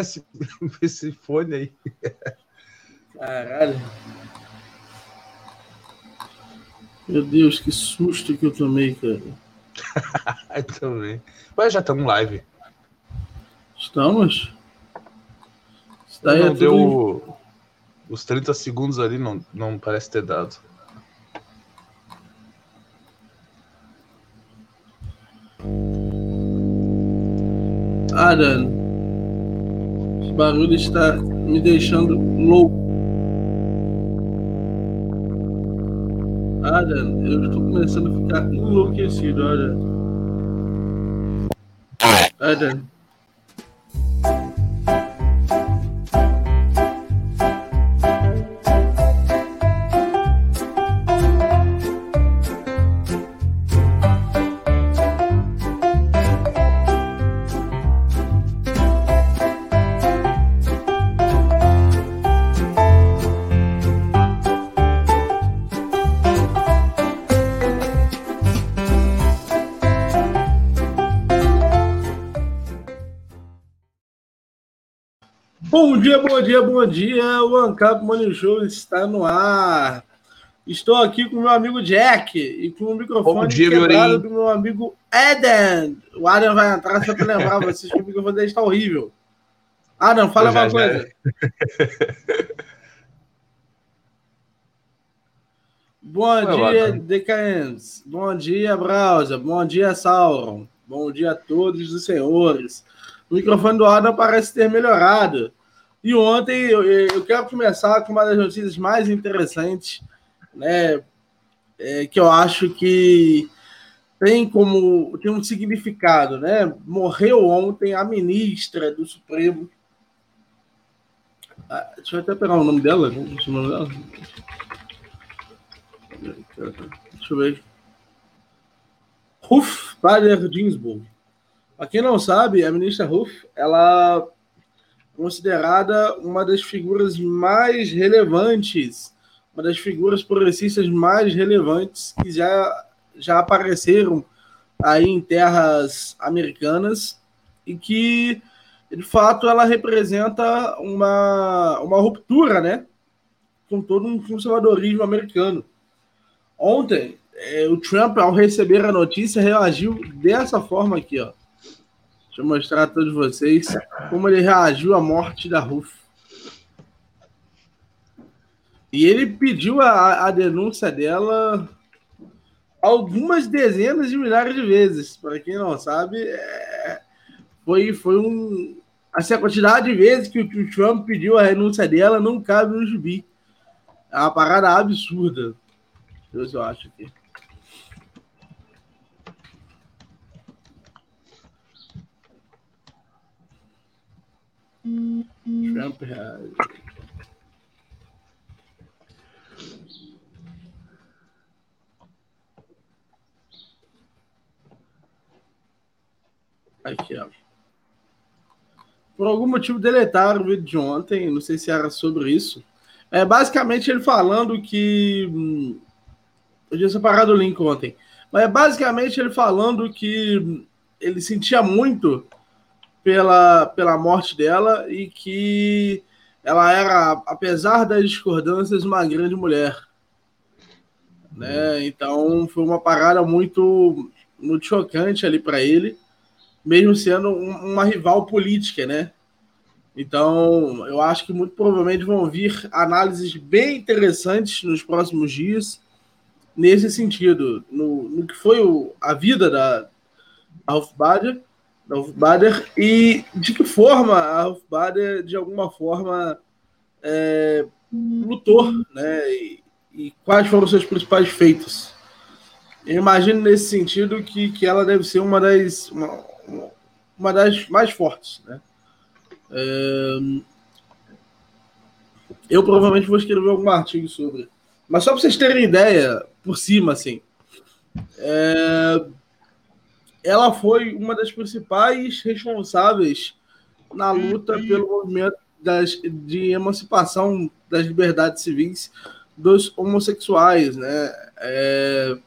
esse, esse fone aí. Caralho. Meu Deus, que susto que eu tomei, cara. eu também. Mas já estamos live. Estamos? Está não deu tudo... os 30 segundos ali, não, não parece ter dado. Adam, esse barulho está me deixando louco. Adam, eu estou começando a ficar enlouquecido, Adam. Adam. Bom dia, bom dia, bom dia. O Ancap Money Show está no ar. Estou aqui com o meu amigo Jack e com o microfone dia, quebrado do meu amigo Eden. O Adam vai entrar só para lembrar vocês que o microfone dele está horrível. Adam, fala uma coisa. Bom dia, DKMs. Bom dia, Browser. Bom dia, Sauron. Bom dia a todos os senhores. O microfone do Adam parece ter melhorado. E ontem eu, eu quero começar com uma das notícias mais interessantes, né? É, que eu acho que tem como tem um significado, né? Morreu ontem a ministra do Supremo. Ah, deixa eu até pegar o nome dela. Deixa, o nome dela. deixa eu ver. Ruth Bader Ginsburg. Para quem não sabe, a ministra Ruth, ela considerada uma das figuras mais relevantes, uma das figuras progressistas mais relevantes que já, já apareceram aí em terras americanas e que, de fato, ela representa uma, uma ruptura, né? Com todo um conservadorismo americano. Ontem, eh, o Trump, ao receber a notícia, reagiu dessa forma aqui, ó. Deixa eu mostrar a todos vocês como ele reagiu à morte da Ruth. E ele pediu a, a denúncia dela algumas dezenas de milhares de vezes. Para quem não sabe, é, foi, foi um. Assim, a quantidade de vezes que o, Trump pediu a renúncia dela não cabe no gibi. É uma parada absurda. Se eu acho aqui. Trump has. Aqui, ó. Por algum motivo deletaram o vídeo de ontem, não sei se era sobre isso. É basicamente ele falando que. Hum, eu tinha separado o link ontem. Mas é basicamente ele falando que ele sentia muito pela, pela morte dela e que ela era, apesar das discordâncias, uma grande mulher. Né? Então foi uma parada muito, muito chocante ali para ele, mesmo sendo um, uma rival política, né? Então eu acho que muito provavelmente vão vir análises bem interessantes nos próximos dias nesse sentido, no, no que foi o, a vida da Ralph Bader da Hofbader e de que forma a Hofbader, de alguma forma, é, lutou, né? E, e, quais foram os seus principais feitos. Eu imagino nesse sentido que, que ela deve ser uma das, uma, uma das mais fortes, né? É, eu provavelmente vou escrever algum artigo sobre. Mas só para vocês terem ideia, por cima, assim. É, ela foi uma das principais responsáveis na luta pelo movimento das, de emancipação das liberdades civis dos homossexuais, né? É,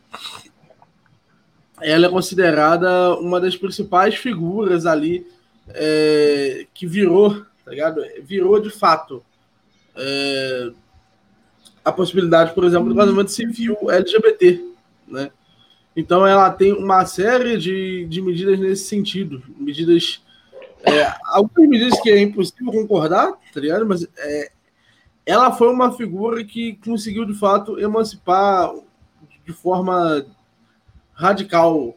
ela é considerada uma das principais figuras ali é, que virou, tá ligado? Virou de fato é, a possibilidade, por exemplo, do casamento civil LGBT, né? Então ela tem uma série de, de medidas nesse sentido, medidas é, algumas medidas que é impossível concordar, tá ligado? Mas é, ela foi uma figura que conseguiu de fato emancipar de forma radical.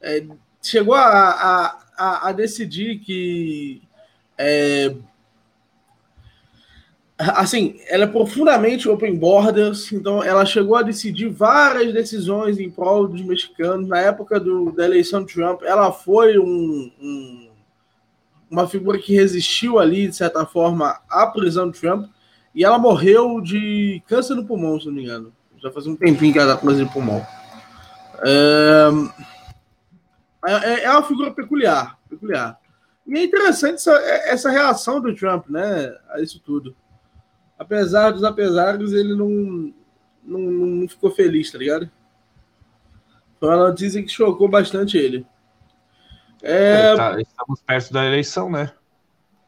É, chegou a, a, a, a, decidir que é, assim, ela é profundamente open borders, então ela chegou a decidir várias decisões em prol dos mexicanos. Na época do, da eleição de Trump, ela foi um, um, uma figura que resistiu ali, de certa forma, à prisão de Trump, e ela morreu de câncer no pulmão, se não me engano. Já faz um tempinho que ela está com câncer no pulmão. É, é, é uma figura peculiar, peculiar. E é interessante essa, essa reação do Trump, né, a isso tudo apesar dos apesares, ele não, não, não ficou feliz, tá ligado? Foi uma notícia que chocou bastante ele. É... Tá, estamos perto da eleição, né?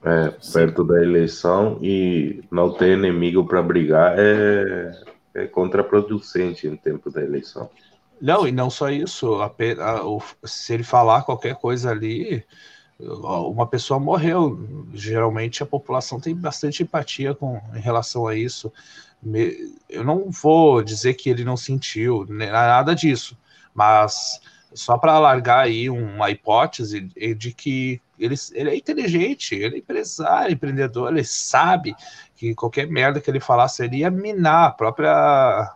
É, perto da eleição e não ter inimigo para brigar é, é contraproducente em tempo da eleição. Não, e não só isso. A, a, o, se ele falar qualquer coisa ali, uma pessoa morreu. Geralmente a população tem bastante empatia com, em relação a isso. Eu não vou dizer que ele não sentiu, nada disso, mas só para alargar aí uma hipótese de que ele, ele é inteligente, ele é empresário, empreendedor, ele sabe que qualquer merda que ele falar seria minar a própria a,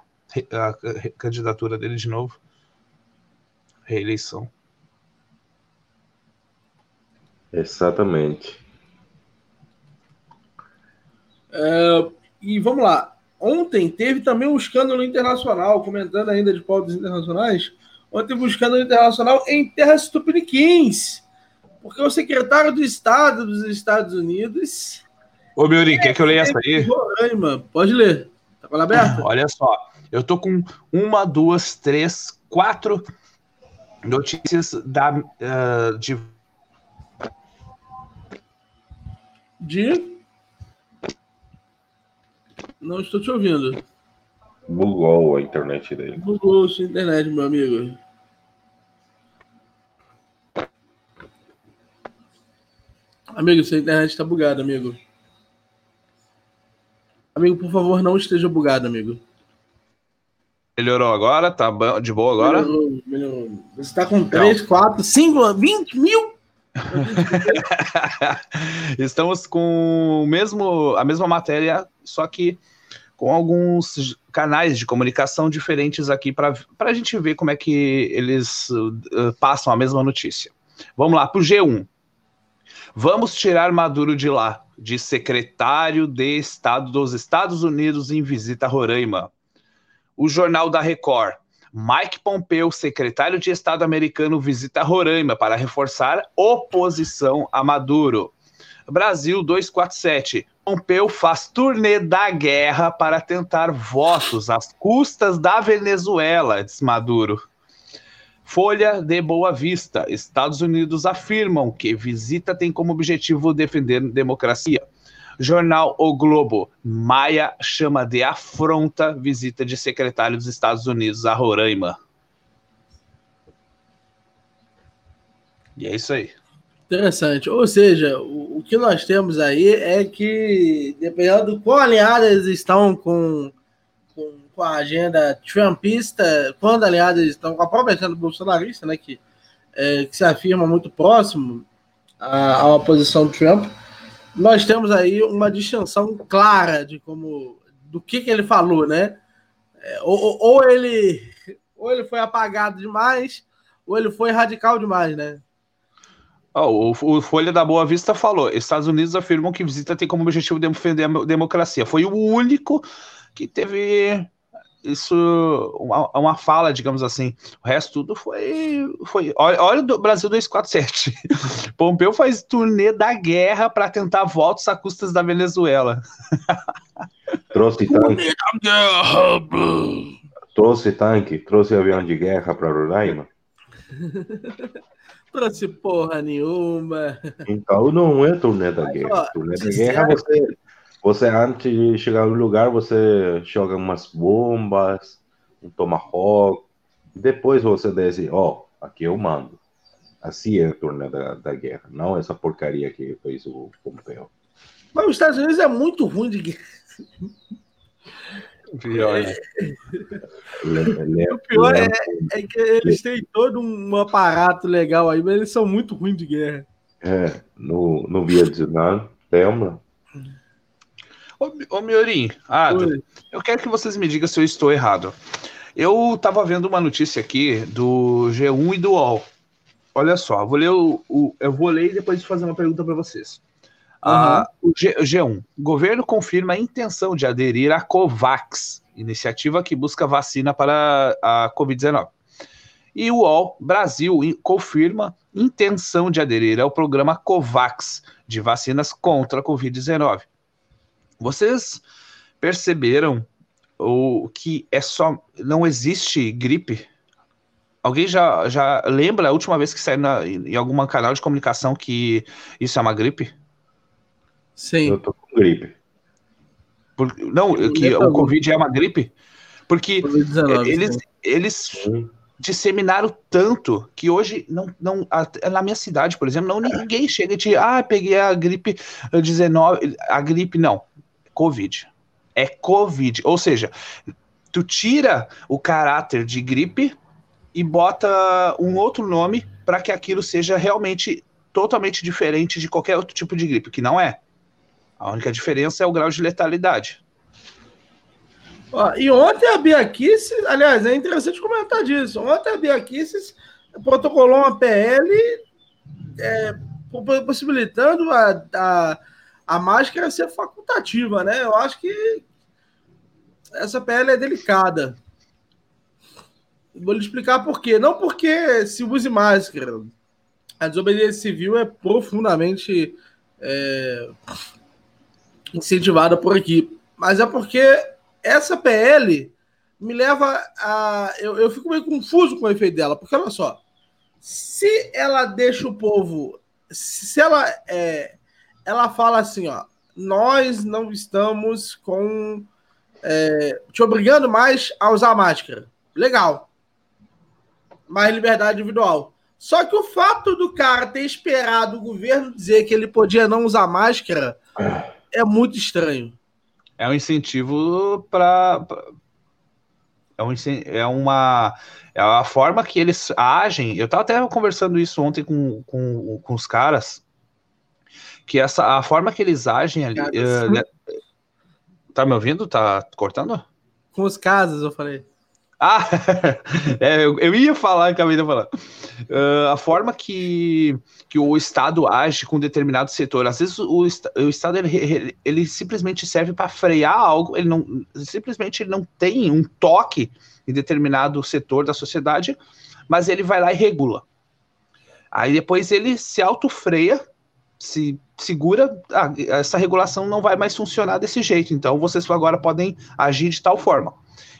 a candidatura dele de novo. Reeleição. Exatamente. É, e vamos lá. Ontem teve também um escândalo internacional, comentando ainda de pautas internacionais. Ontem teve um escândalo internacional em terras tupiniquins, porque o secretário do Estado dos Estados Unidos. Ô, Meurim, quer que eu leia essa aí? Roraima. Pode ler. Tá com ela aberta? Olha só, eu tô com uma, duas, três, quatro notícias da, uh, de de. Não estou te ouvindo. Bugou a internet dele. Bugou a sua internet, meu amigo. Amigo, sua internet está bugada, amigo. Amigo, por favor, não esteja bugado, amigo. Melhorou agora? Tá de boa agora? Melhorou, melhorou. Você está com 3, 4, 5, 20 mil Estamos com o mesmo, a mesma matéria, só que com alguns canais de comunicação diferentes aqui para a gente ver como é que eles uh, passam a mesma notícia. Vamos lá para o G1. Vamos tirar Maduro de lá, de secretário de Estado dos Estados Unidos em visita a Roraima. O Jornal da Record. Mike Pompeo, secretário de Estado americano, visita Roraima para reforçar oposição a Maduro. Brasil 247. Pompeu faz turnê da guerra para tentar votos às custas da Venezuela, diz Maduro. Folha de Boa Vista. Estados Unidos afirmam que visita tem como objetivo defender democracia. Jornal O Globo. Maia chama de afronta visita de secretário dos Estados Unidos a Roraima. E é isso aí. Interessante. Ou seja, o, o que nós temos aí é que, dependendo do qual aliadas estão com, com, com, a agenda trumpista, quando aliadas estão com a própria agenda bolsonarista, né, que, é, que se afirma muito próximo à, à oposição do Trump, nós temos aí uma distinção clara de como do que, que ele falou, né? É, ou, ou, ele ou ele foi apagado demais, ou ele foi radical demais, né? Oh, o, o Folha da Boa Vista falou: Estados Unidos afirmam que visita tem como objetivo defender a democracia. Foi o único que teve isso uma, uma fala, digamos assim. O resto tudo foi. foi olha, olha o Brasil 247. Pompeu faz turnê da guerra para tentar votos a custas da Venezuela. Trouxe tanque. Trouxe tanque, trouxe avião de guerra para Roraima. Trouxe porra nenhuma. Então não é turnê da guerra. Ó, turnê da guerra você, você, antes de chegar no lugar, você joga umas bombas, um tomahawk. Depois você desce, ó, oh, aqui eu mando. Assim é a turnê da, da guerra, não essa porcaria que fez o Pompeu. Mas os Estados Unidos é muito ruim de guerra. Pior, né? o pior é, é, que eles têm todo um aparato legal aí, mas eles são muito ruins de guerra. É, no, no Vietnã, lembra? Ô, ô Miorim, ah, eu quero que vocês me digam se eu estou errado. Eu estava vendo uma notícia aqui do G1 e do UOL. Olha só, vou ler o, o eu vou ler e depois fazer uma pergunta para vocês. Uhum. Uh, o G, G1. Governo confirma a intenção de aderir à COVAX, iniciativa que busca vacina para a Covid-19. E o UOL Brasil confirma intenção de aderir ao programa COVAX de vacinas contra a Covid-19. Vocês perceberam o que é só não existe gripe? Alguém já, já lembra a última vez que saiu na, em algum canal de comunicação que isso é uma gripe? Sim. Eu tô com gripe. Por, não, que o Covid é uma gripe? Porque eles, eles disseminaram tanto que hoje não, não na minha cidade, por exemplo, não ninguém chega de ah, peguei a gripe 19, a gripe não, Covid. É Covid, ou seja, tu tira o caráter de gripe e bota um outro nome para que aquilo seja realmente totalmente diferente de qualquer outro tipo de gripe, que não é. A única diferença é o grau de letalidade. E ontem a Bia Kicis, aliás, é interessante comentar disso. Ontem a Bia Kicis protocolou uma PL é, possibilitando a, a, a máscara ser facultativa, né? Eu acho que essa PL é delicada. Vou lhe explicar por quê. Não porque se use máscara. A desobediência civil é profundamente é, incentivada por aqui. Mas é porque essa PL me leva a. Eu, eu fico meio confuso com o efeito dela, porque olha só. Se ela deixa o povo. Se ela. É, ela fala assim, ó. Nós não estamos com. É, te obrigando mais a usar máscara. Legal. Mais liberdade individual. Só que o fato do cara ter esperado o governo dizer que ele podia não usar máscara é muito estranho. É um incentivo para. É, um, é uma. É a forma que eles agem. Eu estava até conversando isso ontem com, com, com os caras. Que essa, a forma que eles agem ali. Uh? Tá me ouvindo? Tá cortando? Com os casos, eu falei. Ah, é, eu, eu, ia falar, acabei de falar. Uh, a forma que, que o Estado age com determinado setor, às vezes o, o Estado ele, ele simplesmente serve para frear algo, ele não simplesmente ele não tem um toque em determinado setor da sociedade, mas ele vai lá e regula. Aí depois ele se autofreia, se segura, ah, essa regulação não vai mais funcionar desse jeito, então vocês agora podem agir de tal forma.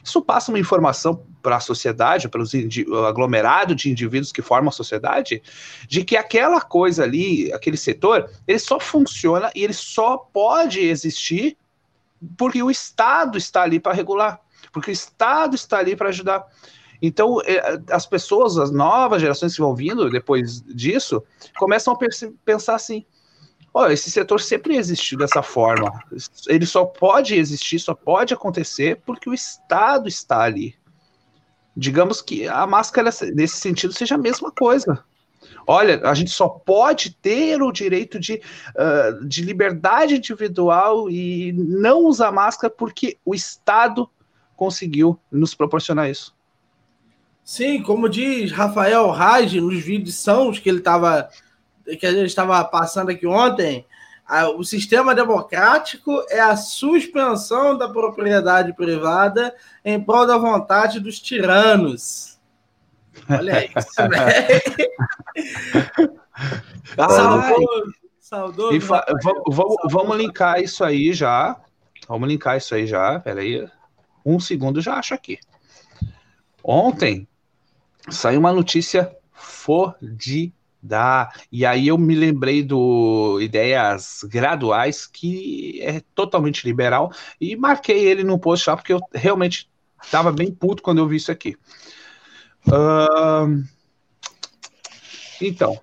Isso passa uma informação para a sociedade, para o aglomerado de indivíduos que formam a sociedade, de que aquela coisa ali, aquele setor, ele só funciona e ele só pode existir porque o Estado está ali para regular, porque o Estado está ali para ajudar. Então, é, as pessoas, as novas gerações que vão vindo depois disso, começam a pensar assim: Olha, esse setor sempre existiu dessa forma. Ele só pode existir, só pode acontecer porque o Estado está ali. Digamos que a máscara, nesse sentido, seja a mesma coisa. Olha, a gente só pode ter o direito de, uh, de liberdade individual e não usar máscara porque o Estado conseguiu nos proporcionar isso. Sim, como diz Rafael Raj nos vídeos são que ele estava que a gente estava passando aqui ontem, a, o sistema democrático é a suspensão da propriedade privada em prol da vontade dos tiranos. Olha isso, velho. saudoso, saudoso. Vamos, vamos linkar isso aí já. Vamos linkar isso aí já. Peraí. Um segundo já acho aqui. Ontem saiu uma notícia fodida Dá. E aí eu me lembrei do Ideias Graduais, que é totalmente liberal, e marquei ele no post lá, porque eu realmente estava bem puto quando eu vi isso aqui. Uh... Então,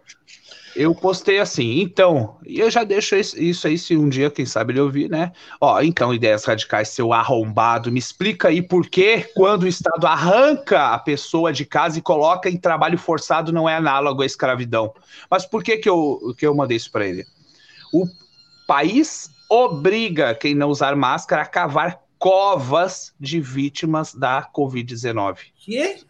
eu postei assim, então, e eu já deixo isso aí se um dia, quem sabe, ele ouvir, né? Ó, então, ideias radicais, seu arrombado, me explica aí por que quando o Estado arranca a pessoa de casa e coloca em trabalho forçado não é análogo à escravidão. Mas por que que eu, que eu mandei isso para ele? O país obriga quem não usar máscara a cavar covas de vítimas da Covid-19. Que?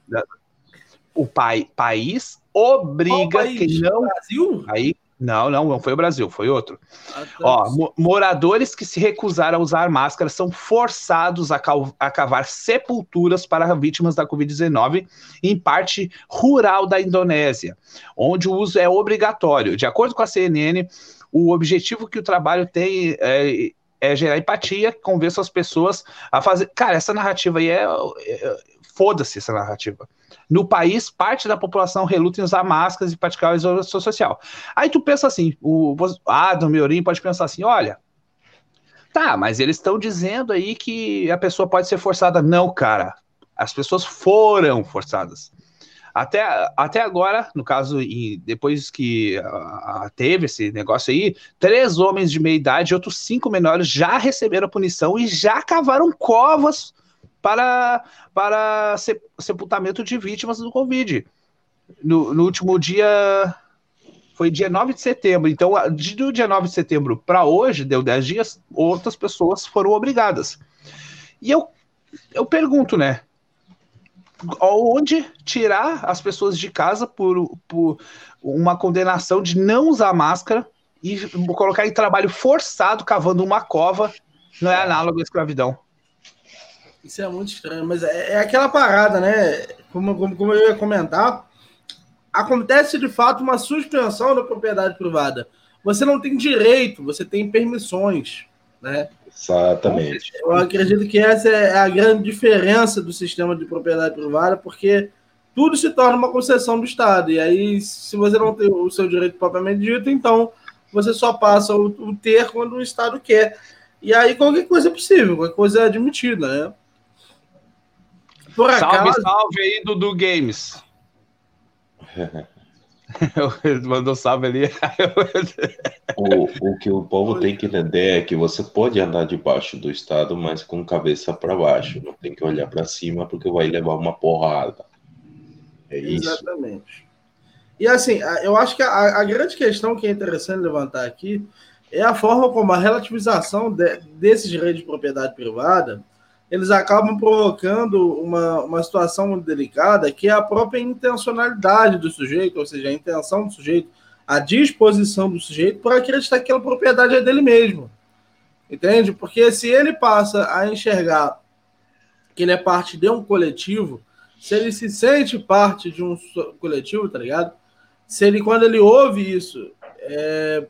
O pai, país obriga país? quem não. Brasil? Aí, não, não, não foi o Brasil, foi outro. Ah, tá. Ó, mo- moradores que se recusaram a usar máscara são forçados a, a cavar sepulturas para vítimas da Covid-19 em parte rural da Indonésia, onde o uso é obrigatório. De acordo com a CNN, o objetivo que o trabalho tem é, é gerar empatia, que convença as pessoas a fazer. Cara, essa narrativa aí é. é- Foda-se essa narrativa. No país, parte da população reluta em usar máscaras e praticar a isolação social. Aí tu pensa assim, o Adam Miorim pode pensar assim, olha, tá, mas eles estão dizendo aí que a pessoa pode ser forçada. Não, cara, as pessoas foram forçadas. Até, até agora, no caso, depois que ah, teve esse negócio aí, três homens de meia idade e outros cinco menores já receberam a punição e já cavaram covas para, para se- sepultamento de vítimas do Covid. No, no último dia, foi dia 9 de setembro. Então, do dia 9 de setembro para hoje, deu 10 dias, outras pessoas foram obrigadas. E eu, eu pergunto, né? Onde tirar as pessoas de casa por, por uma condenação de não usar máscara e colocar em trabalho forçado cavando uma cova não é análogo à escravidão. Isso é muito estranho, mas é, é aquela parada, né? Como, como, como eu ia comentar, acontece de fato uma suspensão da propriedade privada. Você não tem direito, você tem permissões, né? Exatamente. Eu acredito que essa é a grande diferença do sistema de propriedade privada, porque tudo se torna uma concessão do Estado. E aí, se você não tem o seu direito propriamente dito, então você só passa o, o ter quando o Estado quer. E aí qualquer coisa é possível, qualquer coisa é admitida, né? Por Salve, acaso, salve aí, Dudu Games. Ele mandou salve ali. O, o que o povo tem que entender é que você pode andar debaixo do Estado, mas com cabeça para baixo. Não tem que olhar para cima porque vai levar uma porrada. É isso. Exatamente. E assim, eu acho que a, a grande questão que é interessante levantar aqui é a forma como a relativização de- desses direitos de propriedade privada eles acabam provocando uma, uma situação muito delicada, que é a própria intencionalidade do sujeito, ou seja, a intenção do sujeito, a disposição do sujeito para acreditar que aquela propriedade é dele mesmo. Entende? Porque se ele passa a enxergar que ele é parte de um coletivo, se ele se sente parte de um coletivo, tá ligado? Se ele, quando ele ouve isso, é,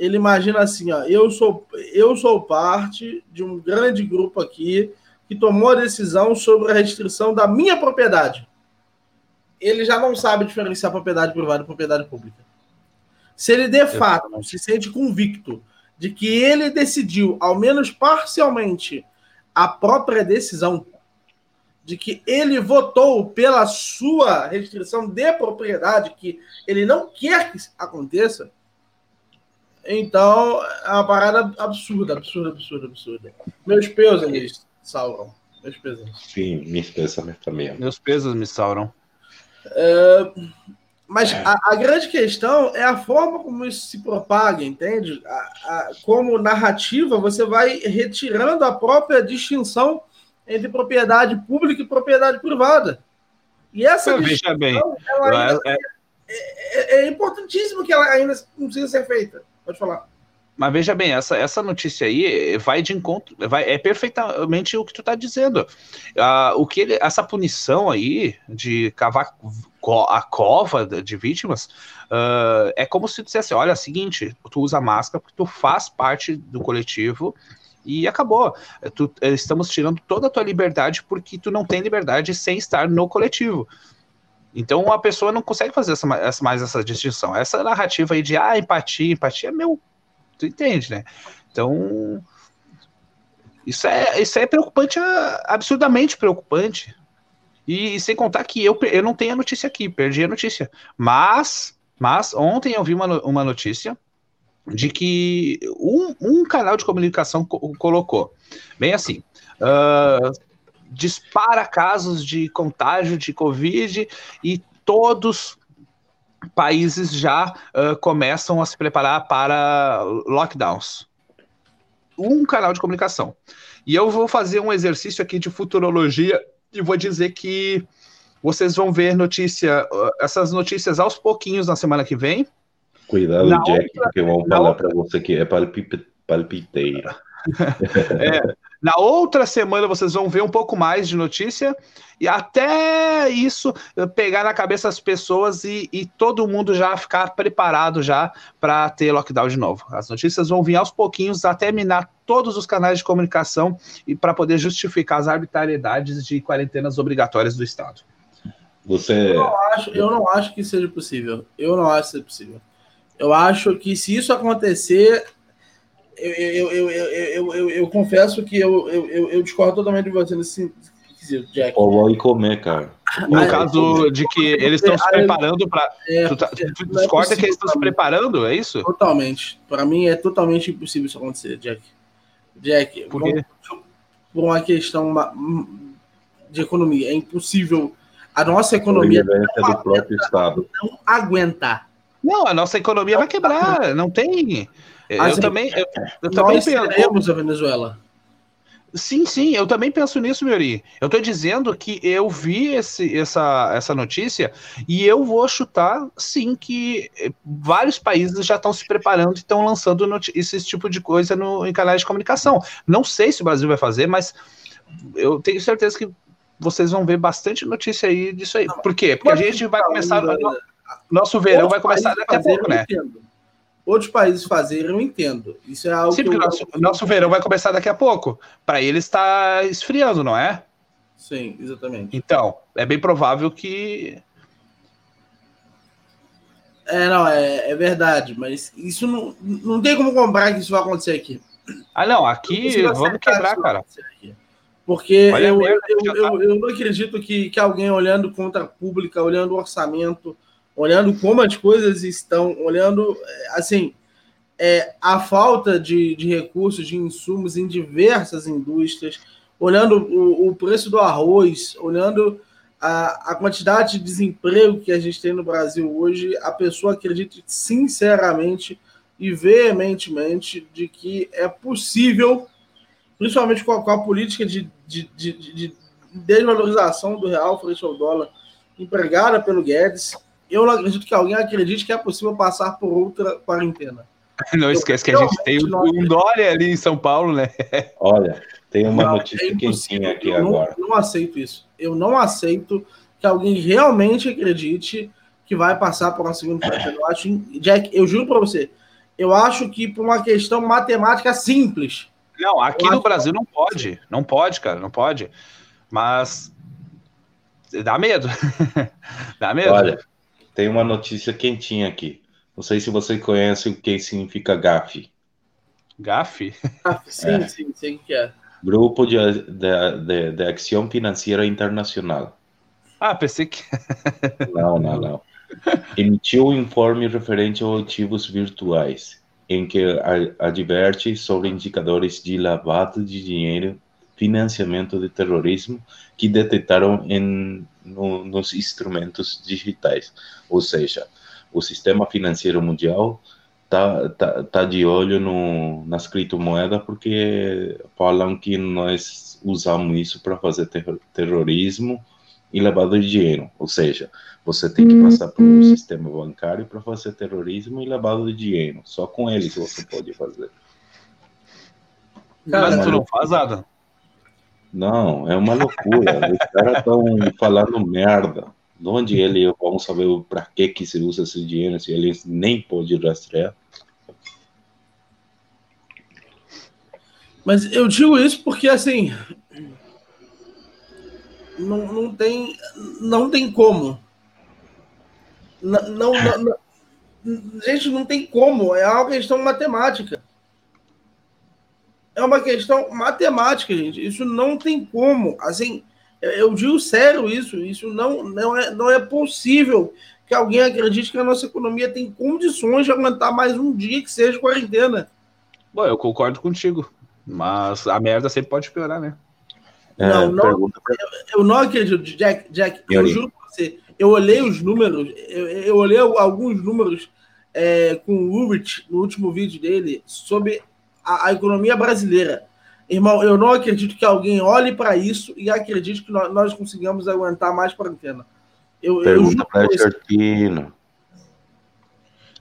ele imagina assim, ó, eu sou, eu sou parte de um grande grupo aqui que tomou a decisão sobre a restrição da minha propriedade. Ele já não sabe diferenciar propriedade privada e propriedade pública. Se ele de fato se sente convicto de que ele decidiu, ao menos parcialmente, a própria decisão, de que ele votou pela sua restrição de propriedade, que ele não quer que aconteça, então é uma parada absurda, absurda, absurda, absurda. Meus pêsames, Sauron. Meus pêsames. Sim, me pensamento também. Meus pesos me sauram. É, mas a, a grande questão é a forma como isso se propaga, entende? A- a- como narrativa, você vai retirando a própria distinção entre propriedade pública e propriedade privada. E essa Veja bem, distinção ela ainda é- é, é importantíssimo que ela ainda não precisa ser feita. Pode falar. Mas veja bem, essa, essa notícia aí vai de encontro, vai, é perfeitamente o que tu tá dizendo. Ah, o que ele, essa punição aí de cavar co- a cova de vítimas ah, é como se dissesse: olha, é o seguinte, tu usa máscara porque tu faz parte do coletivo e acabou. Tu- estamos tirando toda a tua liberdade porque tu não tem liberdade sem estar no coletivo. Então a pessoa não consegue fazer essa, essa, mais essa distinção. Essa narrativa aí de ah, empatia, empatia é meu. Tu entende, né? Então. Isso é, isso é preocupante, absurdamente preocupante. E, e, sem contar que eu, eu não tenho a notícia aqui, perdi a notícia. Mas, mas ontem eu vi uma, uma notícia de que um, um canal de comunicação co colocou bem assim. Uh, dispara casos de contágio de Covid e todos países já uh, começam a se preparar para lockdowns. Um canal de comunicação. E eu vou fazer um exercício aqui de futurologia e vou dizer que vocês vão ver notícia, essas notícias aos pouquinhos na semana que vem. Cuidado, na Jack, outra, porque vão falar para você que é palpiteira. é, na outra semana vocês vão ver um pouco mais de notícia e até isso pegar na cabeça as pessoas e, e todo mundo já ficar preparado já para ter lockdown de novo. As notícias vão vir aos pouquinhos até minar todos os canais de comunicação e para poder justificar as arbitrariedades de quarentenas obrigatórias do Estado. Você... Eu, não acho, eu não acho que seja possível. Eu não acho que seja possível. Eu acho que se isso acontecer, eu, eu, eu, eu, eu, confesso que eu, eu, eu, discordo totalmente de você nesse quesito, Jack. Ou comer, cara. No ah, caso de que eles estão se preparando para. É, tu, tá, tu discorda é que eles estão se preparando, é isso? Totalmente. Para mim é totalmente impossível isso acontecer, Jack. Jack, por, por uma questão de economia, é impossível. A nossa economia não aguenta, do próprio Estado. não aguenta. Não, a nossa economia vai quebrar, não tem. Eu As também, eu, eu também penso. a Venezuela. Sim, sim, eu também penso nisso, Miori. Eu tô dizendo que eu vi esse, essa, essa notícia e eu vou chutar, sim, que vários países já estão se preparando e estão lançando esse tipo de coisa no, em canais de comunicação. Não sei se o Brasil vai fazer, mas eu tenho certeza que vocês vão ver bastante notícia aí disso aí. Por quê? Porque a gente vai começar. Nosso verão vai começar daqui a pouco, né? Entendo outros países fazerem, eu entendo. Isso é algo Sim, porque o nosso, nosso verão vai começar daqui a pouco. Para ele está esfriando, não é? Sim, exatamente. Então, é bem provável que. É, não, é, é verdade, mas isso não, não tem como comprar que isso vai acontecer aqui. Ah, não, aqui vamos quebrar, cara. Porque eu, eu, eu, eu, eu não acredito que, que alguém olhando contra a pública, olhando o orçamento, olhando como as coisas estão, olhando assim é, a falta de, de recursos, de insumos em diversas indústrias, olhando o, o preço do arroz, olhando a, a, quantidade de desemprego que a gente tem no Brasil hoje, a pessoa acredita sinceramente e veementemente de que é possível, principalmente com a, com a política de, de, de, de desvalorização do real frente ao dólar empregada pelo Guedes, eu não acredito que alguém acredite que é possível passar por outra quarentena. Não esquece que a gente tem um Dória ali em São Paulo, né? Olha, tem uma não, notícia é quentinha aqui eu agora. Não, não aceito isso. Eu não aceito que alguém realmente acredite que vai passar por uma segunda quarentena. Eu acho, Jack, eu juro para você, eu acho que por uma questão matemática simples. Não, aqui no Brasil não pode. Não pode, cara, não pode. Mas dá medo. dá medo. Olha, tem uma notícia quentinha aqui. Não sei se você conhece o que significa GAF. GAF? sim, é. sim, sei que é. Grupo de, de, de, de Ação Financeira Internacional. Ah, pensei que. não, não, não. Emitiu um informe referente aos ativos virtuais, em que adverte sobre indicadores de lavado de dinheiro, financiamento de terrorismo que detectaram em no, nos instrumentos digitais. Ou seja, o sistema financeiro mundial tá, tá, tá de olho no, nas criptomoedas porque falam que nós usamos isso para fazer ter, terrorismo e lavado de dinheiro. Ou seja, você tem que passar por um sistema bancário para fazer terrorismo e lavado de dinheiro. Só com eles você pode fazer. Mas tu não faz nada. Não, é uma loucura. Os caras estão falando merda. De onde ele vão saber para que que se usa esse dinheiro se eles nem podem rastrear? Mas eu digo isso porque assim não, não tem não tem como Não, não, não, gente, não tem como. É uma questão matemática. É uma questão matemática, gente. Isso não tem como. Assim, eu digo sério isso. Isso não, não, é, não é possível que alguém acredite que a nossa economia tem condições de aguentar mais um dia que seja quarentena. Bom, eu concordo contigo. Mas a merda sempre pode piorar, né? Não, é, não eu, eu, não acredito, Jack, Jack, eu, eu juro pra você, eu olhei os números, eu, eu olhei alguns números é, com o Ulrich no último vídeo dele sobre a, a, economia brasileira. Irmão, eu não acredito que alguém olhe para isso e acredite que nós, nós conseguimos aguentar mais quarentena. Eu, Pergunta para Artino.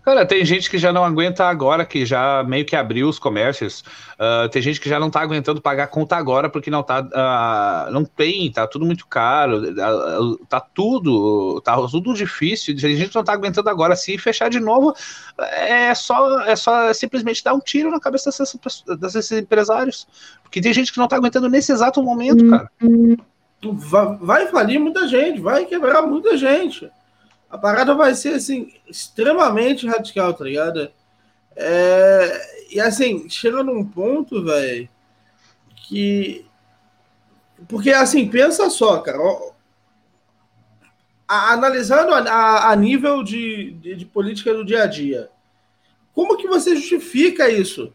Cara, tem gente que já não aguenta agora, que já meio que abriu os comércios. Uh, tem gente que já não tá aguentando pagar conta agora porque não tá. Uh, não tem, tá tudo muito caro, uh, tá tudo, tá tudo difícil. A gente não tá aguentando agora. Se fechar de novo, é só, é só simplesmente dar um tiro na cabeça desses, desses empresários. Porque tem gente que não tá aguentando nesse exato momento, cara. Vai, vai falir muita gente, vai quebrar muita gente a parada vai ser assim, extremamente radical, tá ligado? É, e assim, chega num ponto, velho, que. Porque assim, pensa só, cara. Ó, a, analisando a, a nível de, de, de, política do dia a dia, como que você justifica isso?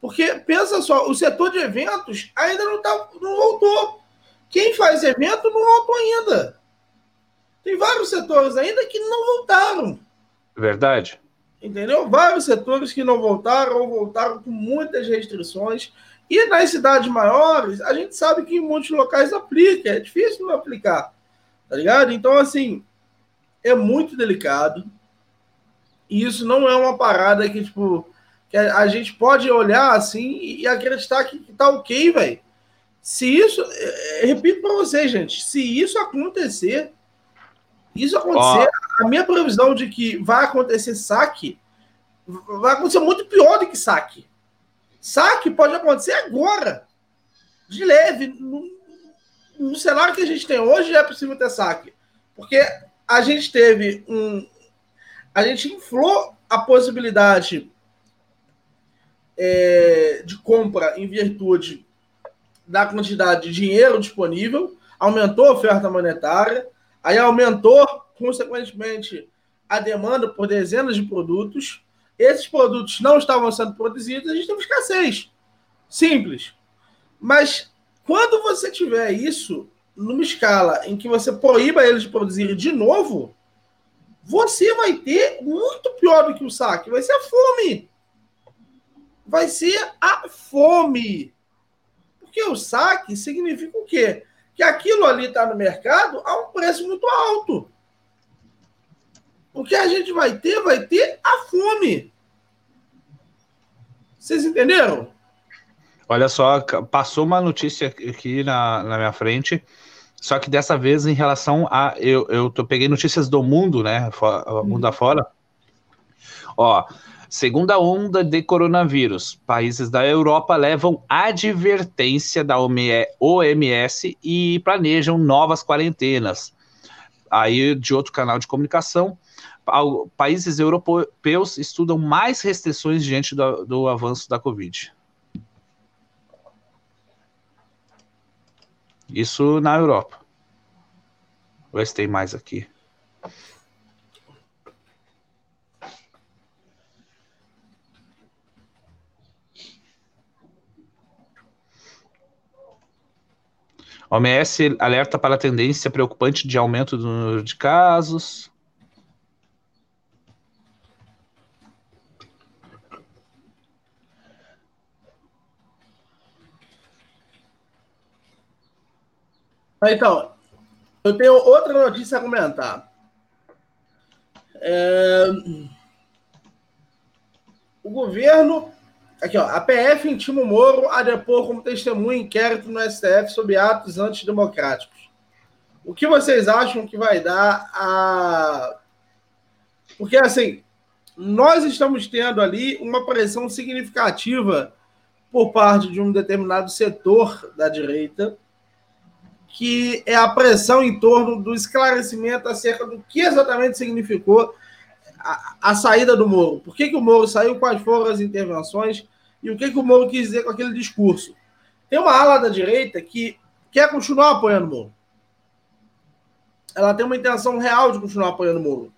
Porque pensa só, o setor de eventos ainda não, tá, não voltou. Quem faz evento não voltou ainda. Tem vários setores ainda que não voltaram. Verdade. Entendeu? Vários setores que não voltaram ou voltaram com muitas restrições. E nas cidades maiores, a gente sabe que em muitos locais aplica, é difícil não aplicar. Tá ligado? Então, assim, é muito delicado. E isso não é uma parada que, tipo, que a gente pode olhar assim e acreditar que, tá ok, velho. Se isso, é, repito para vocês, gente, se isso acontecer, isso acontecer, a minha previsão de que vai acontecer saque vai acontecer muito pior do que saque. Saque pode acontecer agora, de leve. No, no cenário que a gente tem hoje é possível ter saque, porque a gente teve um, a gente inflou a possibilidade é, de compra em virtude da quantidade de dinheiro disponível, aumentou a oferta monetária Aí aumentou, consequentemente, a demanda por dezenas de produtos. Esses produtos não estavam sendo produzidos, a gente teve escassez. Simples. Mas quando você tiver isso numa escala em que você proíba eles de produzirem de novo, você vai ter muito pior do que o saque. Vai ser a fome. Vai ser a fome. Porque o saque significa o quê? Que aquilo ali está no mercado a um preço muito alto. O que a gente vai ter, vai ter a fome. Vocês entenderam? Olha só, passou uma notícia aqui na, na minha frente, só que dessa vez em relação a. Eu, eu tô, peguei notícias do mundo, né? Mundo afora. Ó, Segunda onda de coronavírus. Países da Europa levam advertência da OMS e planejam novas quarentenas. Aí, de outro canal de comunicação, países europeus estudam mais restrições diante do, do avanço da Covid. Isso na Europa. Vou se tem mais aqui. OMS alerta para a tendência preocupante de aumento do número de casos. Então, eu tenho outra notícia a comentar. É... O governo Aqui, ó. A PF intima o Moro a depor como testemunha em inquérito no STF sobre atos antidemocráticos. O que vocês acham que vai dar a. Porque, assim, nós estamos tendo ali uma pressão significativa por parte de um determinado setor da direita que é a pressão em torno do esclarecimento acerca do que exatamente significou a, a saída do Moro. Por que, que o Moro saiu, quais foram as intervenções e o que, que o Moro quis dizer com aquele discurso. Tem uma ala da direita que quer continuar apoiando o Moro. Ela tem uma intenção real de continuar apoiando o Moro.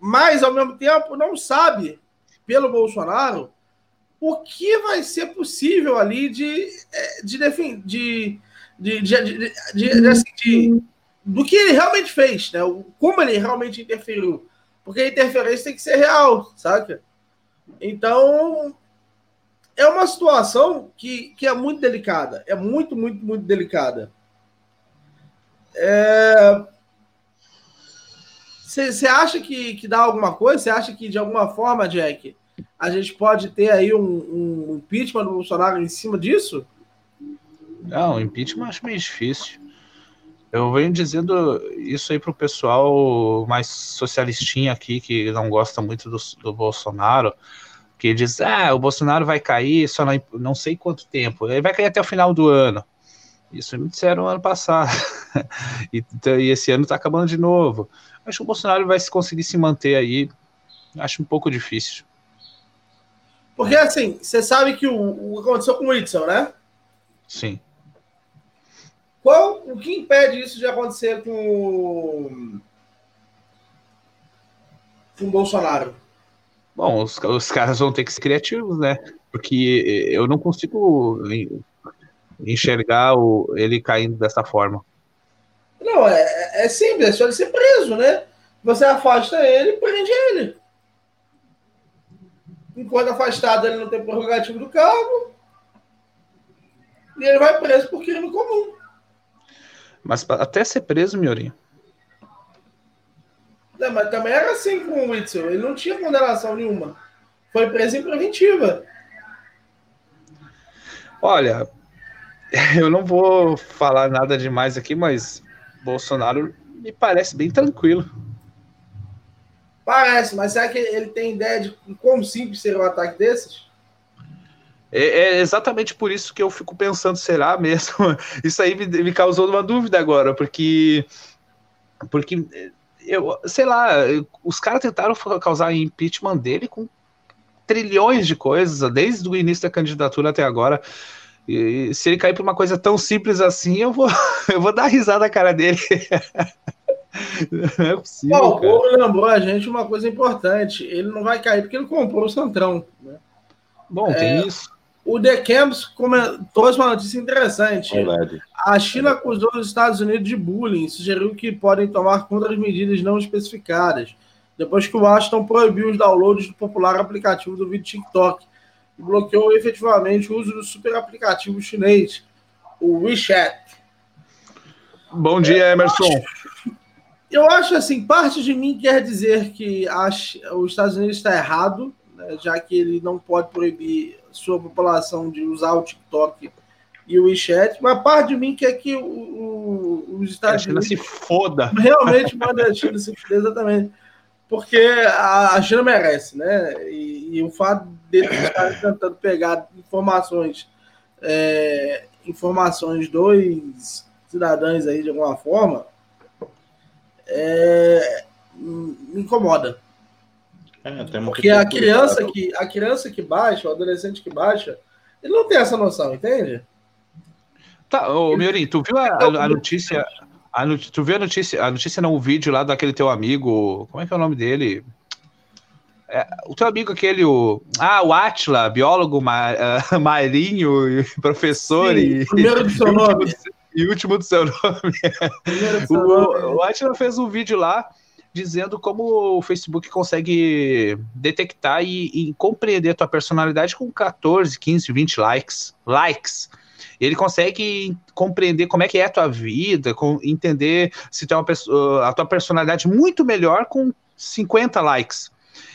Mas, ao mesmo tempo, não sabe, pelo Bolsonaro, o que vai ser possível ali de, é, de, de, de, de, de, assim, de, do que ele realmente fez, né? como ele realmente interferiu. Porque a interferência tem que ser real, saca? Então, é uma situação que, que é muito delicada. É muito, muito, muito delicada. Você é... acha que, que dá alguma coisa? Você acha que, de alguma forma, Jack, a gente pode ter aí um, um impeachment do Bolsonaro em cima disso? Não, impeachment acho meio difícil. Eu venho dizendo isso aí pro pessoal mais socialistinho aqui, que não gosta muito do, do Bolsonaro, que diz, ah, o Bolsonaro vai cair só não, não sei quanto tempo, ele vai cair até o final do ano. Isso me disseram ano passado. e, e, esse ano está acabando de novo. Acho que o Bolsonaro vai conseguir se manter aí. Acho um pouco difícil. Porque assim, você sabe que o, o aconteceu com o Whitson, né? Sim. Qual o que impede isso de acontecer com com o Bolsonaro? Bom, os, os caras vão ter que ser criativos, né? Porque eu não consigo enxergar o, ele caindo dessa forma. Não, é, é simples, é só ele ser preso, né? Você afasta ele prende ele. Enquanto afastado, ele não tem prerrogativo do cargo. E ele vai preso por crime comum. Mas até ser preso, Miorinho. Não, mas também era assim com o Whitson. Ele não tinha condenação nenhuma. Foi preso em preventiva. Olha, eu não vou falar nada demais aqui, mas Bolsonaro me parece bem tranquilo. Parece, mas será que ele tem ideia de como simples seria um ataque desses? É, é, exatamente por isso que eu fico pensando, será mesmo? Isso aí me, me causou uma dúvida agora, porque. Porque, eu, sei lá, os caras tentaram causar impeachment dele com trilhões de coisas, desde o início da candidatura até agora. E se ele cair por uma coisa tão simples assim, eu vou, eu vou dar risada na cara dele. não é possível. Bom, o Paulo lembrou a gente uma coisa importante. Ele não vai cair porque ele comprou o Centrão. Né? Bom, é, tem isso. O The Camps trouxe uma notícia interessante. Verdade. A China acusou os Estados Unidos de bullying, sugeriu que podem tomar contra as medidas não especificadas, depois que o Washington proibiu os downloads do popular aplicativo do vídeo TikTok e bloqueou efetivamente o uso do super aplicativo chinês, o WeChat. Bom dia, Emerson. Eu acho, eu acho assim, parte de mim quer dizer que a, os Estados Unidos está errado, né, já que ele não pode proibir sua população de usar o TikTok e o WeChat, mas parte de mim quer que o, o, os Estados Unidos se foda. Realmente manda a China se foda, exatamente. Porque a, a China merece, né? E, e o fato de estar tentando pegar informações, é, informações dos cidadãos aí de alguma forma, é, me incomoda. É, Porque a criança, que, a criança que baixa, o adolescente que baixa, ele não tem essa noção, entende? Tá, ô Miorim, tu viu a, a, a notícia? A, tu viu a notícia? A notícia não, o vídeo lá daquele teu amigo. Como é que é o nome dele? É, o teu amigo aquele, o. Ah, o Atila, biólogo ma, uh, marinho, professor Sim, e. Primeiro do seu nome. E último do seu nome. Do seu o, nome. o Atila fez um vídeo lá dizendo como o Facebook consegue detectar e, e compreender a tua personalidade com 14, 15, 20 likes. Likes. Ele consegue compreender como é que é a tua vida, entender se tem uma pessoa, a tua personalidade muito melhor com 50 likes.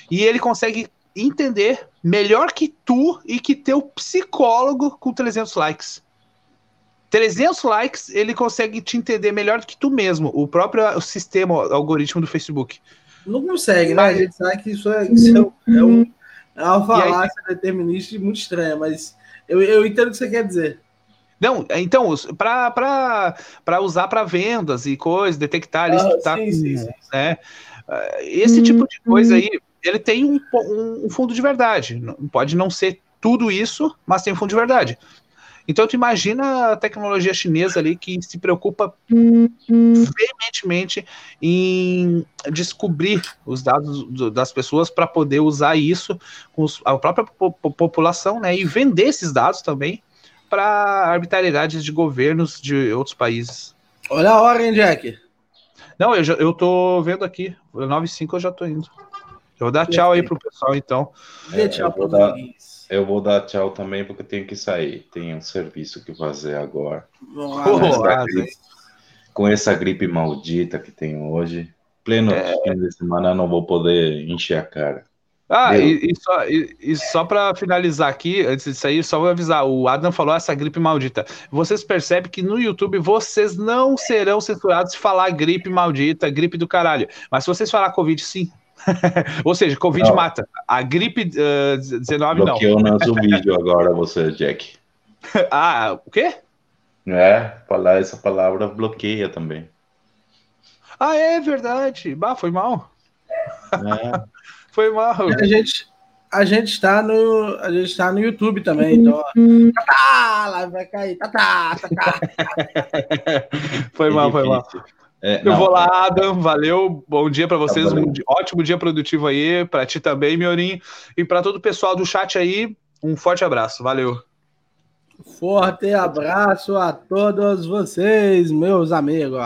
E ele consegue entender melhor que tu e que teu psicólogo com 300 likes. 300 likes, ele consegue te entender melhor do que tu mesmo, o próprio sistema, o algoritmo do Facebook. Não consegue, né? A gente sabe que isso é, isso é, é, um, é uma falácia aí, determinista muito estranha, mas eu, eu entendo o que você quer dizer. Não, então, para usar para vendas e coisas, detectar ali ah, tá sim, sim, sim. Né? Esse tipo de coisa aí, ele tem um, um, fundo de verdade. Pode não ser tudo isso, mas tem um fundo de verdade. Então tu imagina a tecnologia chinesa ali que se preocupa veementemente em descobrir os dados das pessoas para poder usar isso com a própria população, né, e vender esses dados também para arbitrariedades de governos de outros países. Olha a hora, hein, Jack? Não, eu, já, eu tô vendo aqui. 9,5 eu já tô indo. Eu vou dar tchau aí pro pessoal, então. É, tchau pro dar, eu vou dar tchau também, porque tenho que sair. Tem um serviço que fazer agora. Com essa, gripe, com essa gripe maldita que tem hoje. Pleno é... fim de semana não vou poder encher a cara. Ah, e, e, só, e, e só para finalizar aqui, antes disso aí, só vou avisar: o Adam falou essa gripe maldita. Vocês percebem que no YouTube vocês não serão censurados se falar gripe maldita, gripe do caralho. Mas se vocês falar Covid, sim. Ou seja, Covid não. mata. A gripe uh, 19 não. Bloqueou nosso vídeo agora, você, Jack. ah, o quê? É, falar essa palavra bloqueia também. Ah, é verdade. Bah, foi mal. É. foi mal. A gente, a gente está no, a gente está no YouTube também, então. Tá, tá, lá vai cair. Tá, tá, tá, tá. foi mal, foi mal. É, eu vou lá, Adam. Valeu. Bom dia para vocês. Tá um ótimo dia produtivo aí. Para ti também, Miorim. E para todo o pessoal do chat aí, um forte abraço. Valeu. Forte abraço a todos vocês, meus amigos.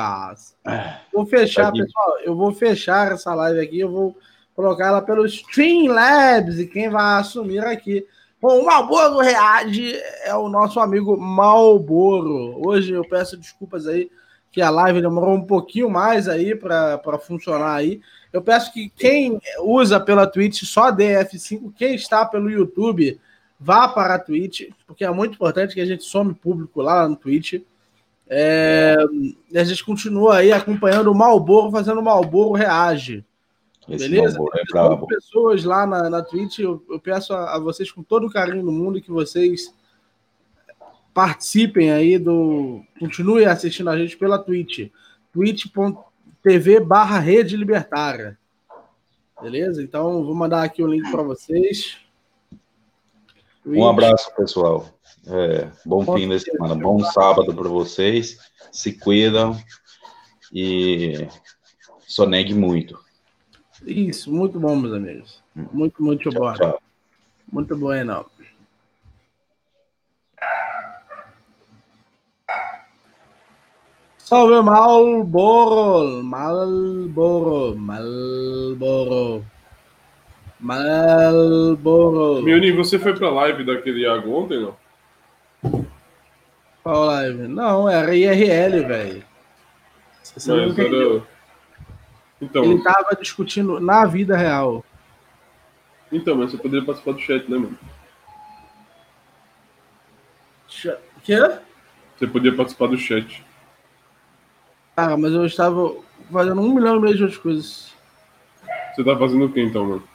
Vou fechar, tá pessoal. Eu vou fechar essa live aqui. Eu vou colocar ela pelo Streamlabs. E quem vai assumir aqui com o Malboro Reage é o nosso amigo Malboro. Hoje eu peço desculpas aí que a live demorou um pouquinho mais aí para funcionar aí. Eu peço que quem usa pela Twitch só DF5, quem está pelo YouTube, vá para a Twitch, porque é muito importante que a gente some público lá no Twitch. É, a gente continua aí acompanhando o Malboro, fazendo o Malboro Reage. Esse beleza? É pessoas lá na, na Twitch, eu, eu peço a, a vocês com todo o carinho do mundo que vocês participem aí do. Continue assistindo a gente pela Twitch. twitch.tv barra Rede Libertária. Beleza? Então, vou mandar aqui o link para vocês. Twitch. Um abraço, pessoal. É, bom fim de semana, bom sábado para vocês. Se cuidam e sonegue muito. Isso, muito bom, meus amigos. Muito, muito tchau, bom. Tchau. Muito bueno. Salve Malboro, Malboro, Malboro, Malboro. Mioni, você foi pra live daquele Iago ontem, não? Qual live? Não, era IRL, velho. Você não entendeu. Então, Ele tava discutindo na vida real. Então, mas você poderia participar do chat, né, mano? Quê? Você podia participar do chat. Ah, mas eu estava fazendo um milhão e meio de outras coisas. Você tá fazendo o que então, mano?